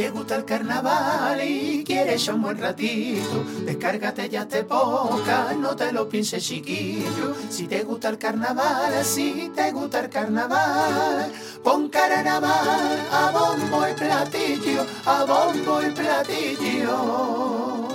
te gusta el carnaval y quieres un buen ratito, descárgate ya te poca, no te lo pienses chiquillo. Si te gusta el carnaval, si te gusta el carnaval, pon carnaval a bombo y platillo, a bombo y platillo,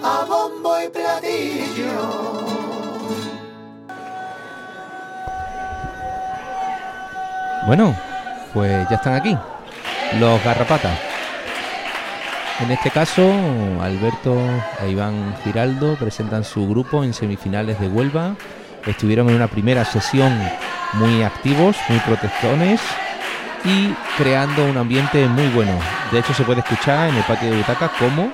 a bombo y platillo. Bueno, pues ya están aquí, los garrapatas. En este caso, Alberto e Iván Giraldo presentan su grupo en semifinales de Huelva. Estuvieron en una primera sesión muy activos, muy protectones y creando un ambiente muy bueno. De hecho, se puede escuchar en el patio de butacas cómo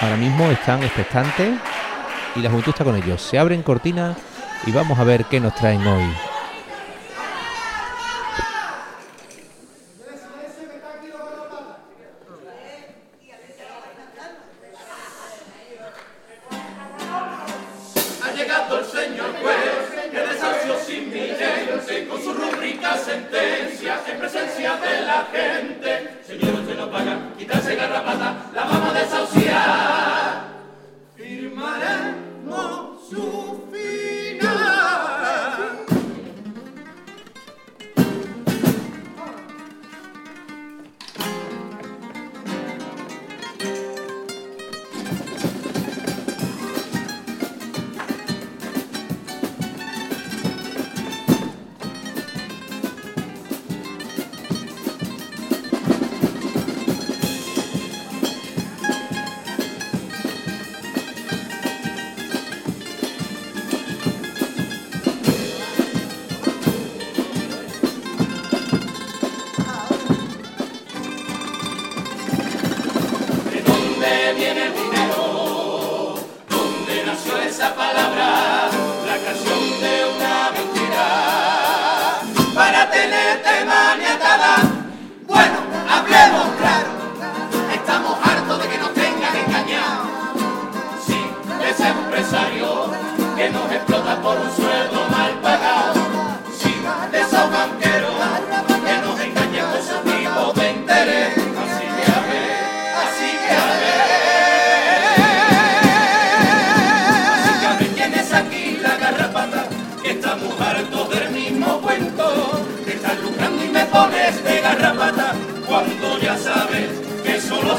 ahora mismo están expectantes y la juventud está con ellos. Se abren cortinas y vamos a ver qué nos traen hoy.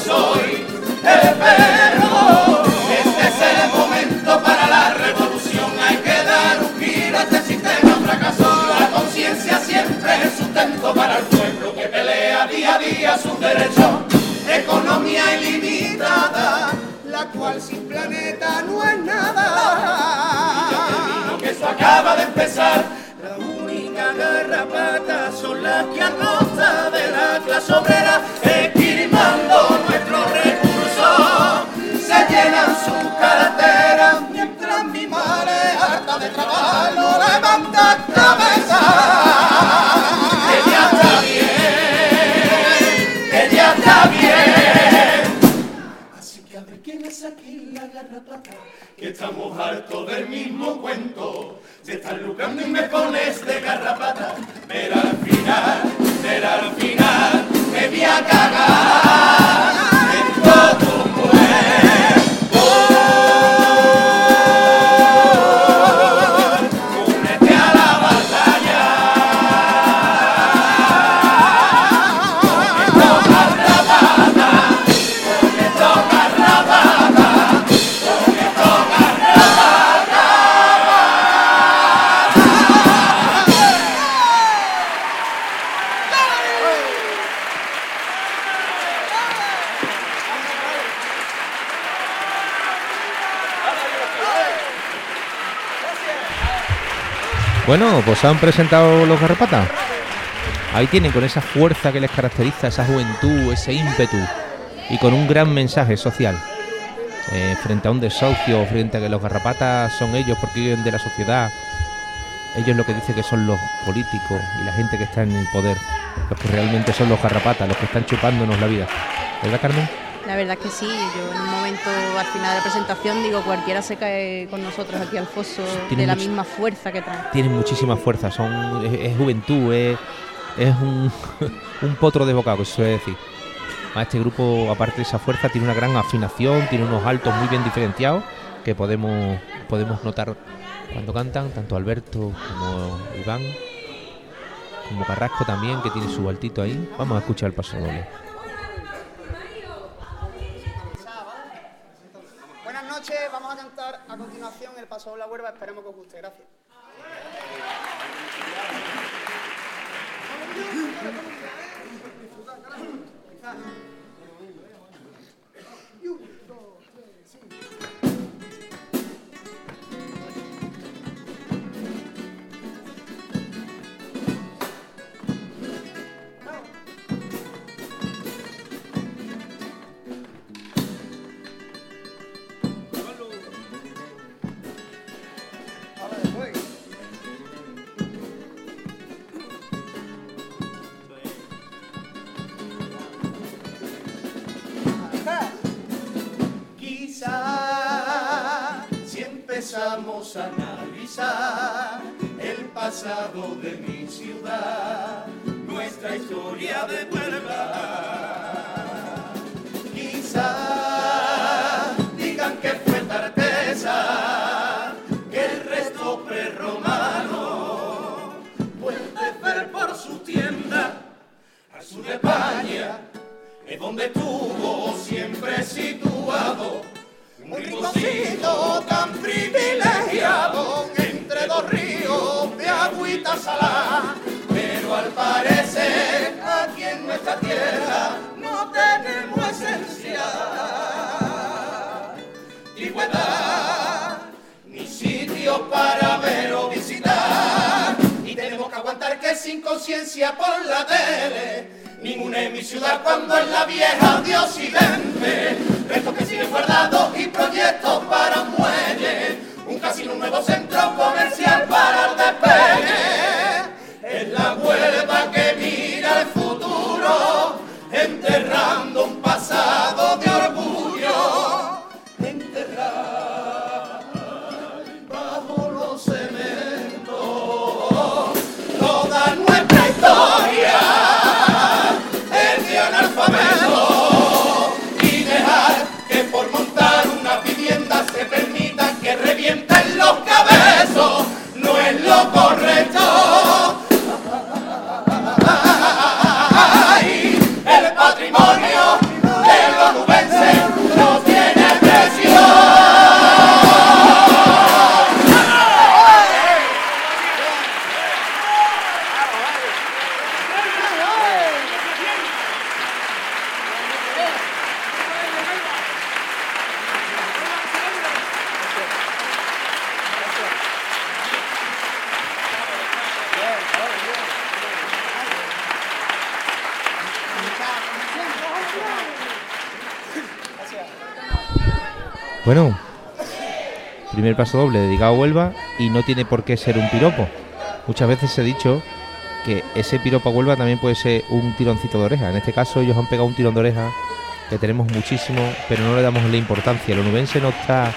soy el perro. Este es el momento para la revolución. Hay que dar un giro a este sistema fracasó. La conciencia siempre es sustento para el pueblo que pelea día a día sus derechos. Economía ilimitada, la cual sin planeta no es nada. Y que eso acaba de empezar. La única garrapata son las que arroza de la clase obrera. Bueno, pues han presentado los garrapatas. Ahí tienen con esa fuerza que les caracteriza, esa juventud, ese ímpetu y con un gran mensaje social. Eh, frente a un desahucio, frente a que los garrapatas son ellos porque viven de la sociedad, ellos lo que dicen que son los políticos y la gente que está en el poder, los que realmente son los garrapatas, los que están chupándonos la vida. ¿Verdad, Carmen? La verdad es que sí, yo en un momento al final de la presentación digo cualquiera se cae con nosotros aquí al foso de la misma fuerza que trae. Tienen muchísima fuerza, son es, juventud, es, un, un, potro de bocado, se suele decir. A este grupo, aparte de esa fuerza, tiene una gran afinación, tiene unos altos muy bien diferenciados que podemos, podemos notar cuando cantan, tanto Alberto como Iván, como Carrasco también, que tiene su altito ahí. Vamos a escuchar el paso doble. Buenas noches, vamos a cantar a continuación el paso la huerva, esperemos que os guste, gracias. Conciencia por la tele. Ninguna en mi ciudad cuando en la vieja de Occidente, restos que siguen guardados y proyectos para un un casino, un nuevo centro comercial para el despegue, es la huelva que mira el futuro, enterrando Bueno, primer paso doble dedicado a Huelva y no tiene por qué ser un piropo. Muchas veces se ha dicho que ese piropo a Huelva también puede ser un tironcito de oreja. En este caso ellos han pegado un tirón de oreja que tenemos muchísimo, pero no le damos la importancia. El onubense no está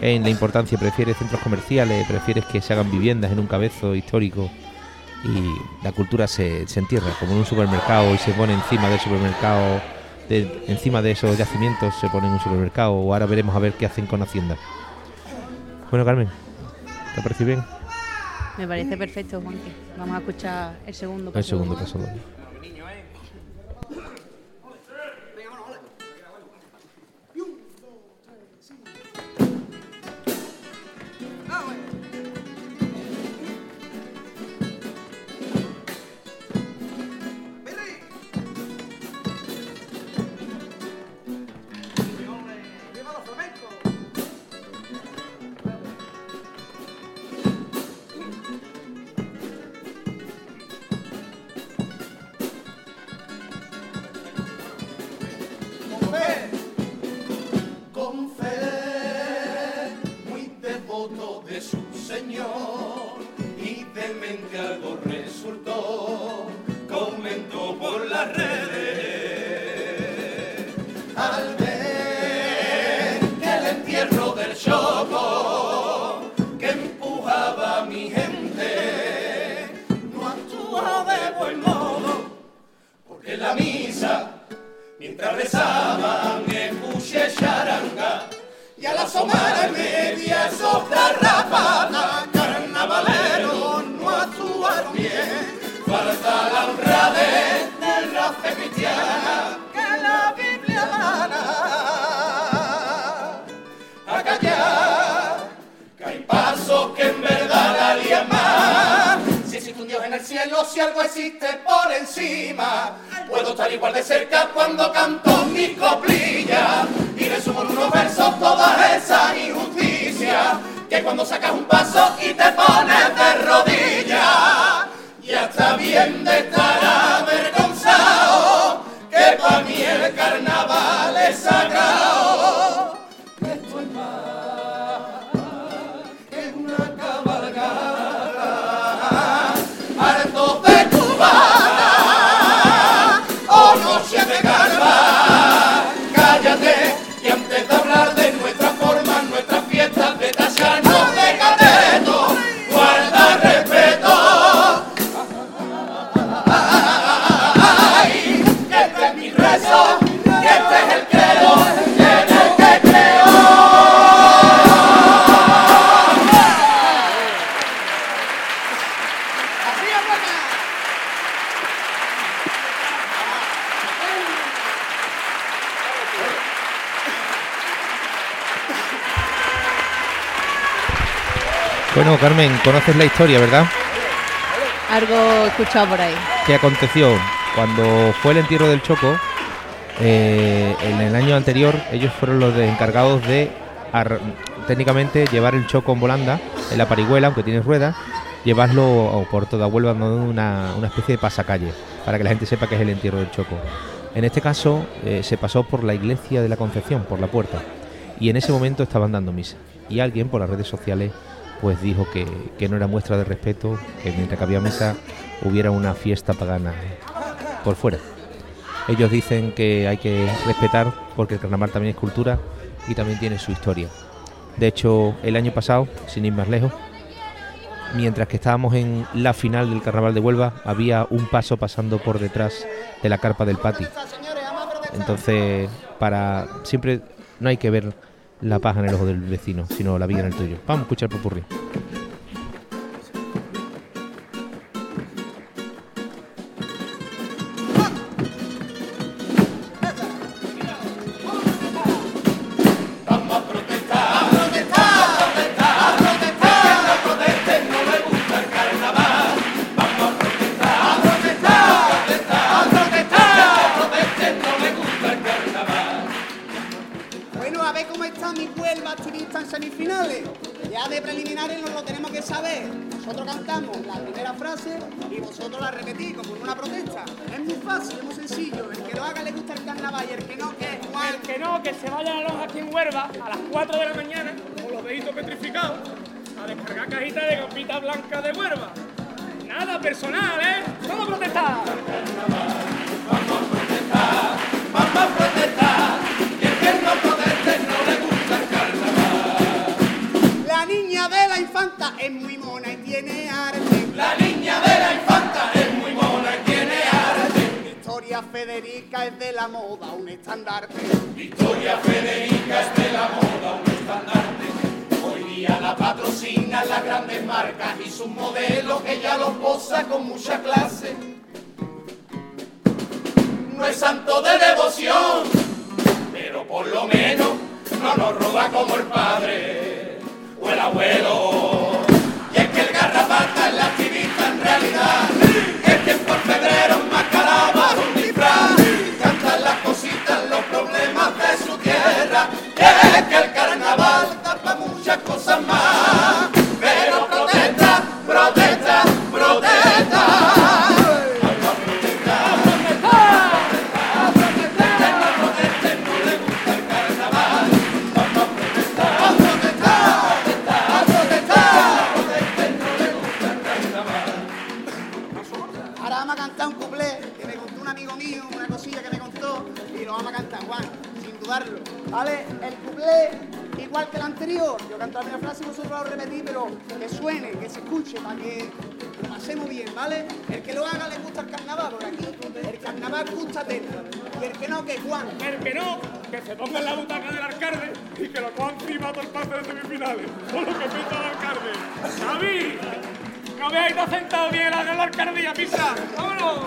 en la importancia, prefiere centros comerciales, prefiere que se hagan viviendas en un cabezo histórico y la cultura se, se entierra como en un supermercado y se pone encima del supermercado encima de esos yacimientos se ponen un supermercado o ahora veremos a ver qué hacen con Hacienda. Bueno, Carmen, ¿te parece bien? Me parece perfecto, Juanque. Vamos a escuchar el segundo paso. El segundo paso. Mientras rezaba me puse charanga y al asomar a media rapada, carnavaleros no actuaron bien, falta la honradez del rafe cristiana. Cielo, si algo existe por encima, puedo estar igual de cerca cuando canto mi coplilla. Y resumo en unos versos toda esa injusticia que cuando sacas un paso y te pones de rodillas ya está bien de estar avergonzado que para mí el carnaval es sagrado Carmen, conoces la historia, ¿verdad? Algo escuchado por ahí. ¿Qué aconteció? Cuando fue el entierro del Choco, eh, en el año anterior ellos fueron los encargados de técnicamente llevar el Choco en volanda, en la parihuela, aunque tiene ruedas, llevarlo por toda Huelva dando una, una especie de pasacalle, para que la gente sepa que es el entierro del Choco. En este caso eh, se pasó por la iglesia de la Concepción, por la puerta, y en ese momento estaban dando misa. Y alguien por las redes sociales pues dijo que, que no era muestra de respeto que mientras que había misa hubiera una fiesta pagana por fuera. Ellos dicen que hay que respetar porque el carnaval también es cultura y también tiene su historia. De hecho, el año pasado, sin ir más lejos, mientras que estábamos en la final del carnaval de Huelva, había un paso pasando por detrás de la carpa del pati. Señores, vamos a protestar. Entonces, para siempre no hay que ver la paja en el ojo del vecino, sino la viga en el tuyo. Vamos a escuchar popurrí. A las 4 de la mañana con los deditos petrificados a descargar cajitas de gambita blanca de Huelva. Nada personal, ¿eh? Vamos a protestar. Vamos a protestar, y el que no proteste no le gusta el carnaval. La niña de la infanta es muy mona y tiene arte. La niña de la infanta Federica es de la moda, un estandarte. Victoria Federica es de la moda, un estandarte. Hoy día la patrocinan las grandes marcas y sus modelos que ya los posa con mucha clase. No es santo de devoción, pero por lo menos no nos roba como el padre o el abuelo. Y es que el teta. Y el que no, que Juan. El que no, que se ponga en la butaca del alcalde y que lo cojan encima todo el pase de semifinales. Por lo que pinta el alcalde. ¡Javi! ¡No me habéis sentado bien a la alcaldía, pisa! ¡Vámonos!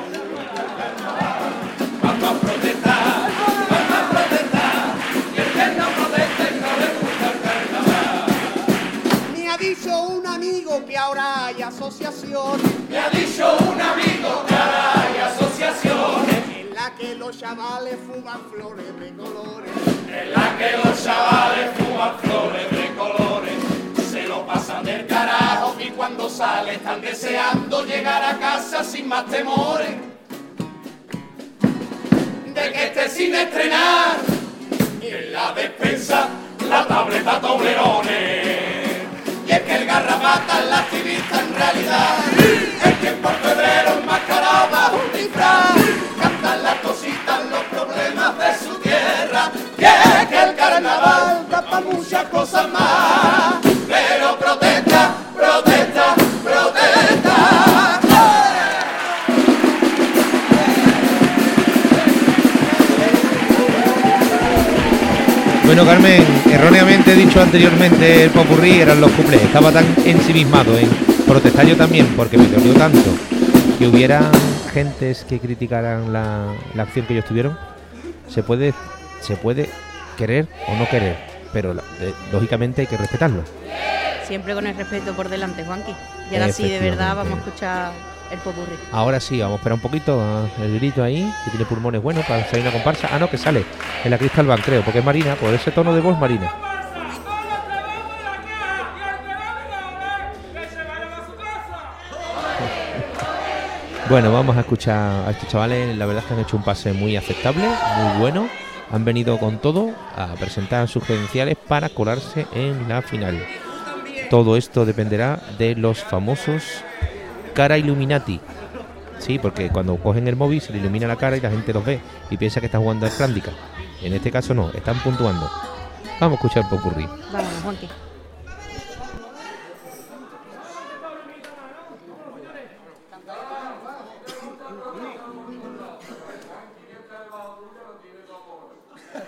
Vamos a protestar, vamos a protestar. Y el que no proteste no le gusta el carnaval. Me ha dicho un amigo que ahora hay asociaciones Me ha dicho un amigo que ahora hay asociaciones los chavales fuman flores de colores. en la que los chavales fuman flores de colores. Se lo pasan del carajo y cuando sale están deseando llegar a casa sin más temores. De que esté sin estrenar en la despensa la tableta toblerones. Y es que el garrapata es la activista en realidad. Es que cosas más. Pero protesta, protesta, protesta. Bueno, Carmen, erróneamente he dicho anteriormente el popurrí eran los cuplés. Estaba tan ensimismado en protestar yo también, porque me dolió tanto que hubiera gentes que criticaran la, la acción que ellos tuvieron. Se puede, se puede querer o no querer, pero la- lógicamente hay que respetarlo. Siempre con el respeto por delante, Juanqui. Y ahora sí, de verdad, vamos a escuchar el popurrí. Ahora sí, vamos a esperar un poquito. ah, El grito ahí, que tiene pulmones buenos para salir una comparsa. Ah, no, que sale en la Crystal Bank, creo, porque es Marina, por ese tono de voz Marina. Bueno, vamos a escuchar a estos chavales. La verdad es que han hecho un pase muy aceptable, muy bueno. Han venido con todo a presentar sus credenciales para colarse en la final. Todo esto dependerá de los famosos cara Illuminati. Sí, porque cuando cogen el móvil se le ilumina la cara y la gente los ve y piensa que está jugando al Clandica. En este caso no, están puntuando. Vamos a escuchar Popurrí. Vámonos, Juanqui.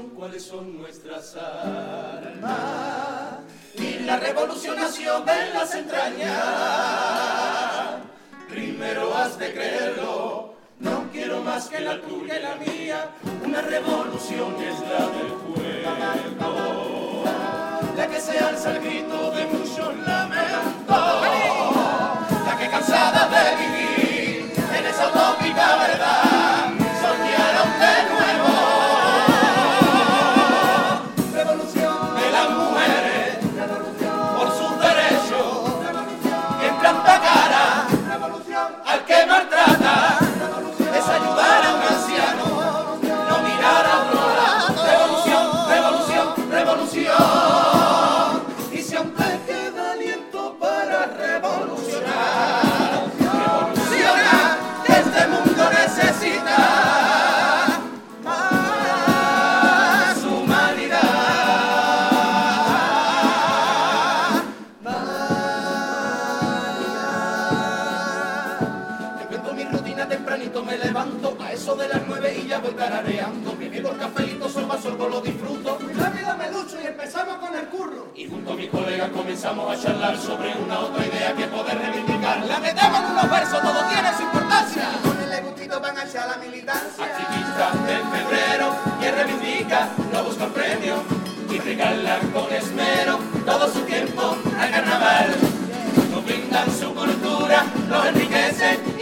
Cuáles son nuestras armas. Y la revolución nació de las entrañas. Primero has de creerlo. No quiero más que la tuya y la mía. Una revolución es la del pueblo. La que se alza el grito de muchos lamentos. La que cansada de vivir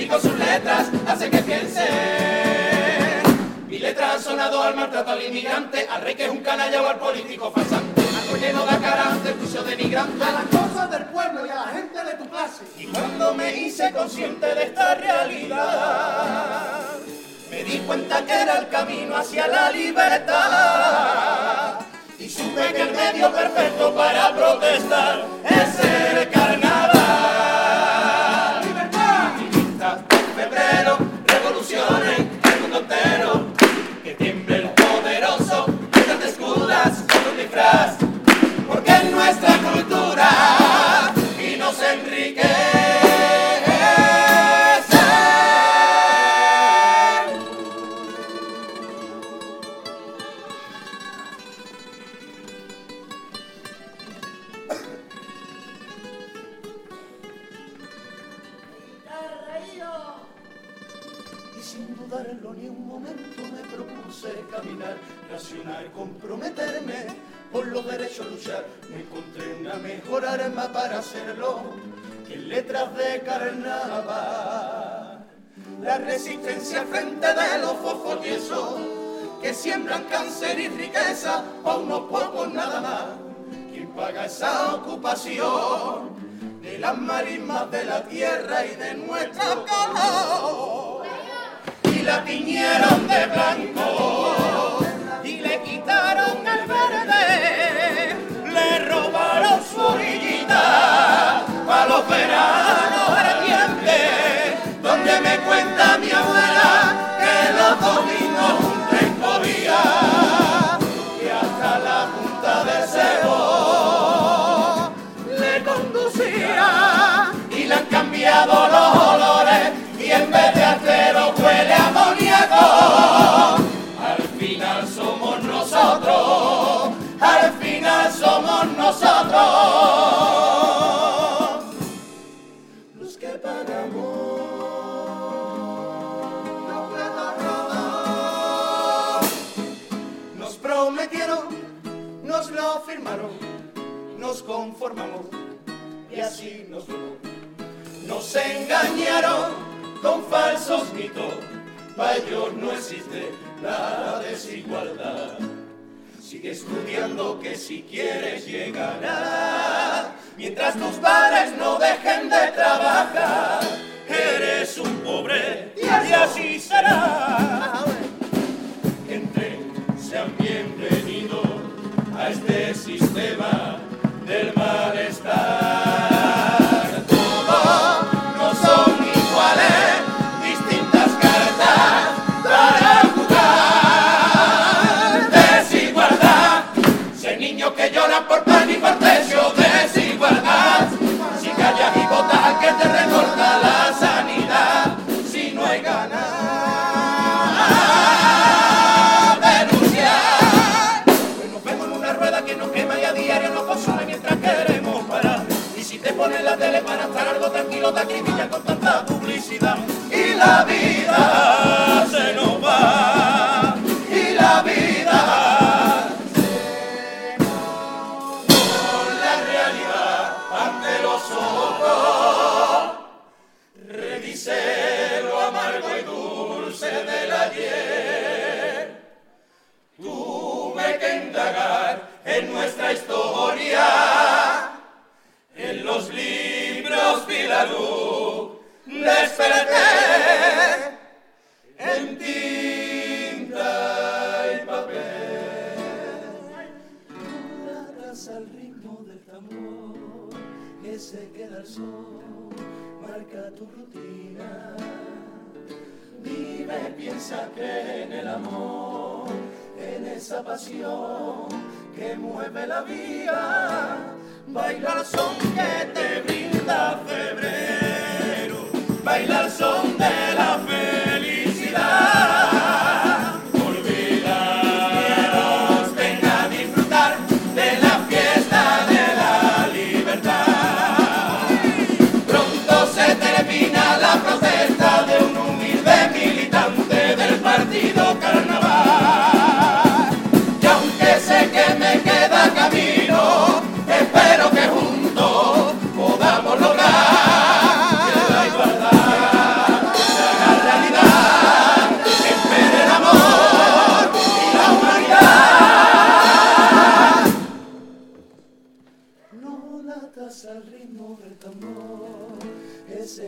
y con sus letras hace que piense. Mi letra ha sonado al maltrato al inmigrante, al rey que es un canalla o al político falsante. Al lleno de cara ante el juicio denigrante. A las cosas del pueblo y a la gente de tu clase. Y cuando me hice consciente de esta realidad, me di cuenta que era el camino hacia la libertad. Y supe que el medio perfecto para protestar es el carnal. Porque es nuestra cultura y nos enriquece. Y sin dudarlo ni un momento me propuse caminar, racionar, comprometerme por los derechos luchar. Me encontré una mejor arma para hacerlo que letras de carnaval. La resistencia frente de los fofos tiesos que siembran cáncer y riqueza a unos pocos nada más. ¿Quién paga esa ocupación de las marismas de la tierra y de nuestro calor? y la tiñeron de blanco y así nos fuimos. Nos engañaron con falsos mitos, para ellos no existe la desigualdad. Sigue estudiando que si quieres llegará, mientras tus padres no dejen de trabajar, eres un pobre y así será. Christus. Se queda el sol, marca tu rutina. Vive, piensa que en el amor, en esa pasión que mueve la vida, baila el son que te brinda febrero, baila el son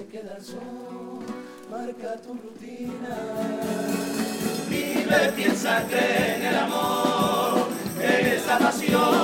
se queda el son, marca tu rutina. Vive, piensa, cree en el amor, en esa pasión